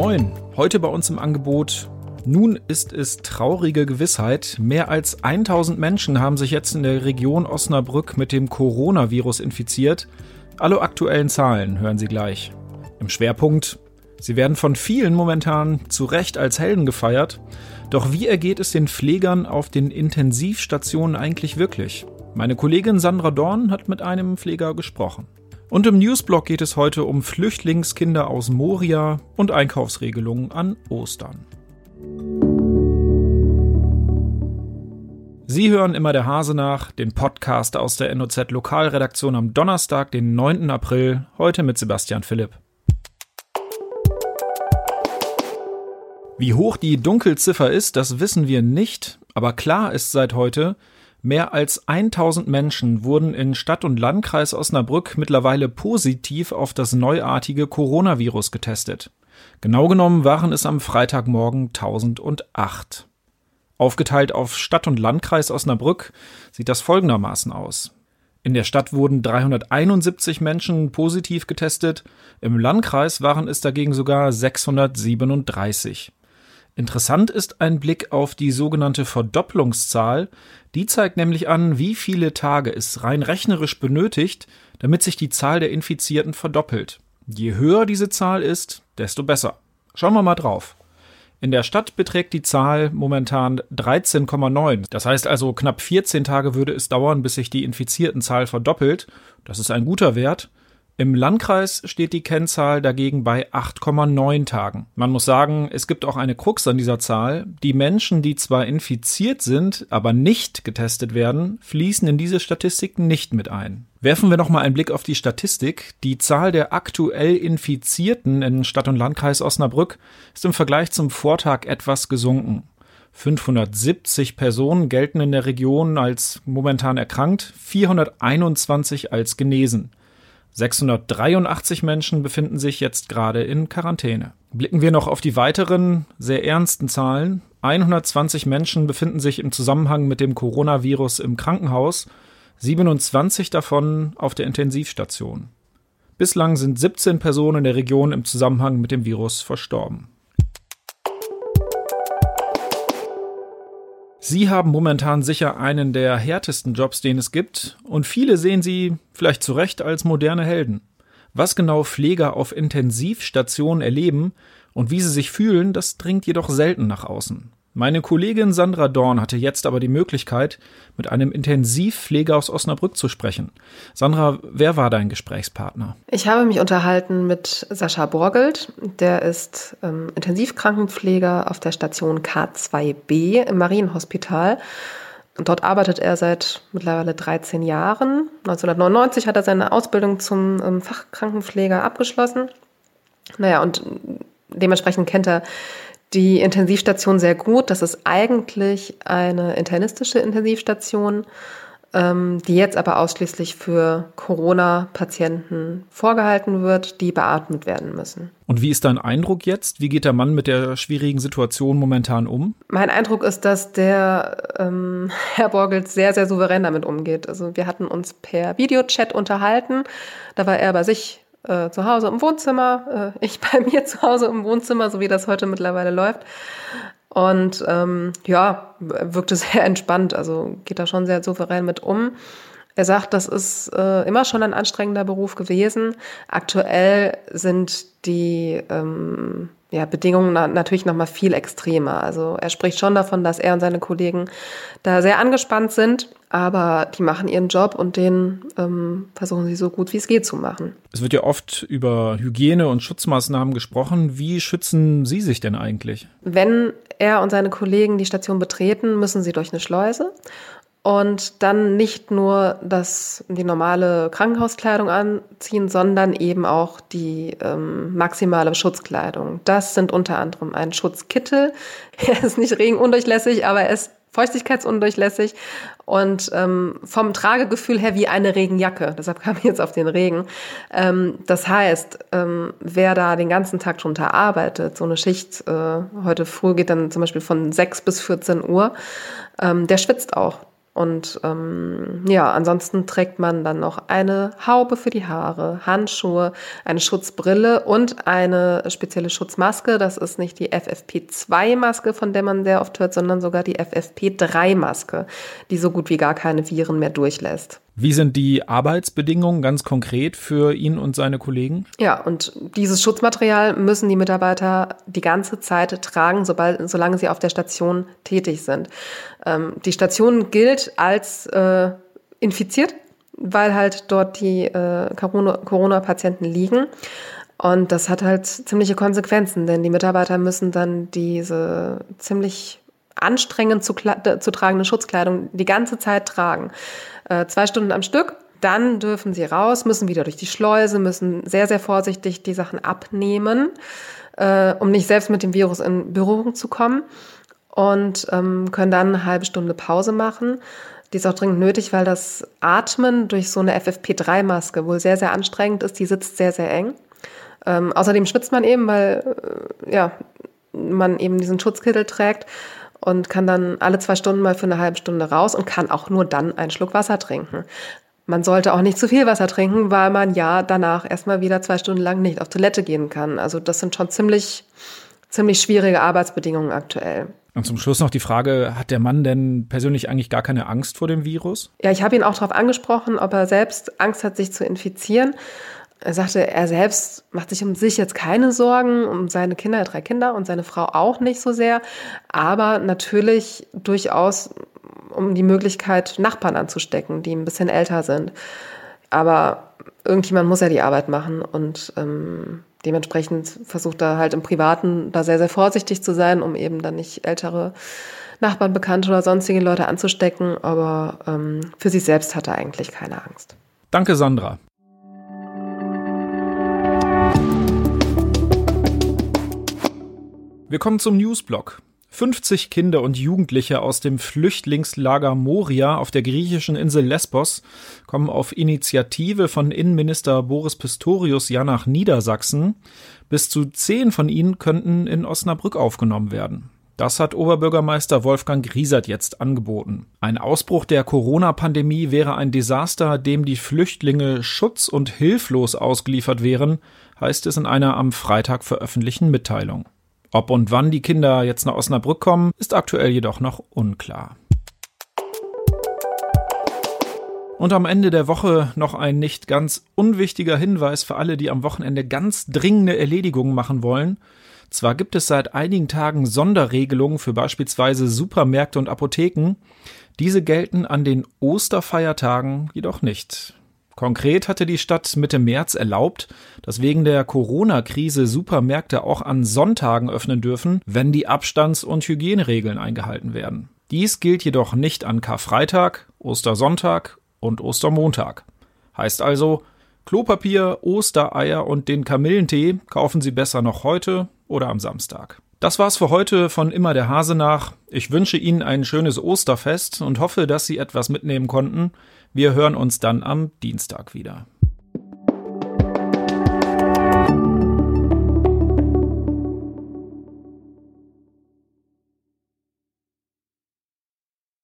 Moin, heute bei uns im Angebot. Nun ist es traurige Gewissheit. Mehr als 1000 Menschen haben sich jetzt in der Region Osnabrück mit dem Coronavirus infiziert. Alle aktuellen Zahlen hören Sie gleich. Im Schwerpunkt, sie werden von vielen momentan zu Recht als Helden gefeiert. Doch wie ergeht es den Pflegern auf den Intensivstationen eigentlich wirklich? Meine Kollegin Sandra Dorn hat mit einem Pfleger gesprochen. Und im Newsblog geht es heute um Flüchtlingskinder aus Moria und Einkaufsregelungen an Ostern. Sie hören immer der Hase nach, den Podcast aus der NOZ Lokalredaktion am Donnerstag, den 9. April, heute mit Sebastian Philipp. Wie hoch die Dunkelziffer ist, das wissen wir nicht, aber klar ist seit heute, Mehr als 1000 Menschen wurden in Stadt und Landkreis Osnabrück mittlerweile positiv auf das neuartige Coronavirus getestet. Genau genommen waren es am Freitagmorgen 1008. Aufgeteilt auf Stadt und Landkreis Osnabrück sieht das folgendermaßen aus. In der Stadt wurden 371 Menschen positiv getestet, im Landkreis waren es dagegen sogar 637. Interessant ist ein Blick auf die sogenannte Verdopplungszahl. Die zeigt nämlich an, wie viele Tage es rein rechnerisch benötigt, damit sich die Zahl der Infizierten verdoppelt. Je höher diese Zahl ist, desto besser. Schauen wir mal drauf. In der Stadt beträgt die Zahl momentan 13,9. Das heißt also, knapp 14 Tage würde es dauern, bis sich die infizierten Zahl verdoppelt. Das ist ein guter Wert. Im Landkreis steht die Kennzahl dagegen bei 8,9 Tagen. Man muss sagen, es gibt auch eine Krux an dieser Zahl. Die Menschen, die zwar infiziert sind, aber nicht getestet werden, fließen in diese Statistiken nicht mit ein. Werfen wir nochmal einen Blick auf die Statistik. Die Zahl der aktuell Infizierten in Stadt und Landkreis Osnabrück ist im Vergleich zum Vortag etwas gesunken. 570 Personen gelten in der Region als momentan erkrankt, 421 als genesen. 683 Menschen befinden sich jetzt gerade in Quarantäne. Blicken wir noch auf die weiteren, sehr ernsten Zahlen. 120 Menschen befinden sich im Zusammenhang mit dem Coronavirus im Krankenhaus, 27 davon auf der Intensivstation. Bislang sind 17 Personen in der Region im Zusammenhang mit dem Virus verstorben. Sie haben momentan sicher einen der härtesten Jobs, den es gibt, und viele sehen Sie, vielleicht zu Recht, als moderne Helden. Was genau Pfleger auf Intensivstationen erleben und wie sie sich fühlen, das dringt jedoch selten nach außen. Meine Kollegin Sandra Dorn hatte jetzt aber die Möglichkeit, mit einem Intensivpfleger aus Osnabrück zu sprechen. Sandra, wer war dein Gesprächspartner? Ich habe mich unterhalten mit Sascha Borgelt. Der ist ähm, Intensivkrankenpfleger auf der Station K2B im Marienhospital. Dort arbeitet er seit mittlerweile 13 Jahren. 1999 hat er seine Ausbildung zum ähm, Fachkrankenpfleger abgeschlossen. Naja, und dementsprechend kennt er die Intensivstation sehr gut. Das ist eigentlich eine internistische Intensivstation, ähm, die jetzt aber ausschließlich für Corona-Patienten vorgehalten wird, die beatmet werden müssen. Und wie ist dein Eindruck jetzt? Wie geht der Mann mit der schwierigen Situation momentan um? Mein Eindruck ist, dass der ähm, Herr Borgelt sehr, sehr souverän damit umgeht. Also wir hatten uns per Videochat unterhalten. Da war er bei sich äh, zu Hause im Wohnzimmer, äh, ich bei mir zu Hause im Wohnzimmer, so wie das heute mittlerweile läuft. Und ähm, ja, wirkte sehr entspannt, also geht da schon sehr souverän mit um. Er sagt, das ist äh, immer schon ein anstrengender Beruf gewesen. Aktuell sind die ähm, ja, Bedingungen na natürlich noch mal viel extremer. Also er spricht schon davon, dass er und seine Kollegen da sehr angespannt sind, aber die machen ihren Job und den ähm, versuchen sie so gut wie es geht zu machen. Es wird ja oft über Hygiene und Schutzmaßnahmen gesprochen. Wie schützen Sie sich denn eigentlich? Wenn er und seine Kollegen die Station betreten, müssen sie durch eine Schleuse und dann nicht nur das, die normale Krankenhauskleidung anziehen, sondern eben auch die ähm, maximale Schutzkleidung. Das sind unter anderem ein Schutzkittel. Er ist nicht regenundurchlässig, aber er ist feuchtigkeitsundurchlässig und ähm, vom Tragegefühl her wie eine Regenjacke. Deshalb kam ich jetzt auf den Regen. Ähm, das heißt, ähm, wer da den ganzen Tag drunter arbeitet, so eine Schicht äh, heute früh geht dann zum Beispiel von 6 bis 14 Uhr, ähm, der schwitzt auch. Und ähm, ja, ansonsten trägt man dann noch eine Haube für die Haare, Handschuhe, eine Schutzbrille und eine spezielle Schutzmaske. Das ist nicht die FFP2-Maske, von der man sehr oft hört, sondern sogar die FFP3-Maske, die so gut wie gar keine Viren mehr durchlässt. Wie sind die Arbeitsbedingungen ganz konkret für ihn und seine Kollegen? Ja, und dieses Schutzmaterial müssen die Mitarbeiter die ganze Zeit tragen, sobald, solange sie auf der Station tätig sind. Ähm, die Station gilt als äh, infiziert, weil halt dort die äh, Corona-Patienten liegen. Und das hat halt ziemliche Konsequenzen, denn die Mitarbeiter müssen dann diese ziemlich anstrengend zu, zu tragende Schutzkleidung die ganze Zeit tragen. Äh, zwei Stunden am Stück. Dann dürfen sie raus, müssen wieder durch die Schleuse, müssen sehr, sehr vorsichtig die Sachen abnehmen, äh, um nicht selbst mit dem Virus in Berührung zu kommen. Und ähm, können dann eine halbe Stunde Pause machen. Die ist auch dringend nötig, weil das Atmen durch so eine FFP3-Maske wohl sehr, sehr anstrengend ist. Die sitzt sehr, sehr eng. Ähm, außerdem schwitzt man eben, weil äh, ja, man eben diesen Schutzkittel trägt und kann dann alle zwei Stunden mal für eine halbe Stunde raus und kann auch nur dann einen Schluck Wasser trinken. Man sollte auch nicht zu viel Wasser trinken, weil man ja danach erstmal wieder zwei Stunden lang nicht auf Toilette gehen kann. Also das sind schon ziemlich, ziemlich schwierige Arbeitsbedingungen aktuell. Und zum Schluss noch die Frage, hat der Mann denn persönlich eigentlich gar keine Angst vor dem Virus? Ja, ich habe ihn auch darauf angesprochen, ob er selbst Angst hat, sich zu infizieren. Er sagte, er selbst macht sich um sich jetzt keine Sorgen, um seine Kinder, drei Kinder und seine Frau auch nicht so sehr, aber natürlich durchaus um die Möglichkeit, Nachbarn anzustecken, die ein bisschen älter sind. Aber irgendjemand muss ja die Arbeit machen und ähm, dementsprechend versucht er halt im Privaten da sehr, sehr vorsichtig zu sein, um eben dann nicht ältere Nachbarn, Bekannte oder sonstige Leute anzustecken. Aber ähm, für sich selbst hat er eigentlich keine Angst. Danke, Sandra. Wir kommen zum Newsblock. 50 Kinder und Jugendliche aus dem Flüchtlingslager Moria auf der griechischen Insel Lesbos kommen auf Initiative von Innenminister Boris Pistorius ja nach Niedersachsen. Bis zu zehn von ihnen könnten in Osnabrück aufgenommen werden. Das hat Oberbürgermeister Wolfgang Griesert jetzt angeboten. Ein Ausbruch der Corona-Pandemie wäre ein Desaster, dem die Flüchtlinge schutz- und hilflos ausgeliefert wären, heißt es in einer am Freitag veröffentlichten Mitteilung. Ob und wann die Kinder jetzt nach Osnabrück kommen, ist aktuell jedoch noch unklar. Und am Ende der Woche noch ein nicht ganz unwichtiger Hinweis für alle, die am Wochenende ganz dringende Erledigungen machen wollen. Zwar gibt es seit einigen Tagen Sonderregelungen für beispielsweise Supermärkte und Apotheken, diese gelten an den Osterfeiertagen jedoch nicht. Konkret hatte die Stadt Mitte März erlaubt, dass wegen der Corona-Krise Supermärkte auch an Sonntagen öffnen dürfen, wenn die Abstands- und Hygieneregeln eingehalten werden. Dies gilt jedoch nicht an Karfreitag, Ostersonntag und Ostermontag. Heißt also, Klopapier, Ostereier und den Kamillentee kaufen Sie besser noch heute oder am Samstag. Das war's für heute von Immer der Hase nach. Ich wünsche Ihnen ein schönes Osterfest und hoffe, dass Sie etwas mitnehmen konnten. Wir hören uns dann am Dienstag wieder.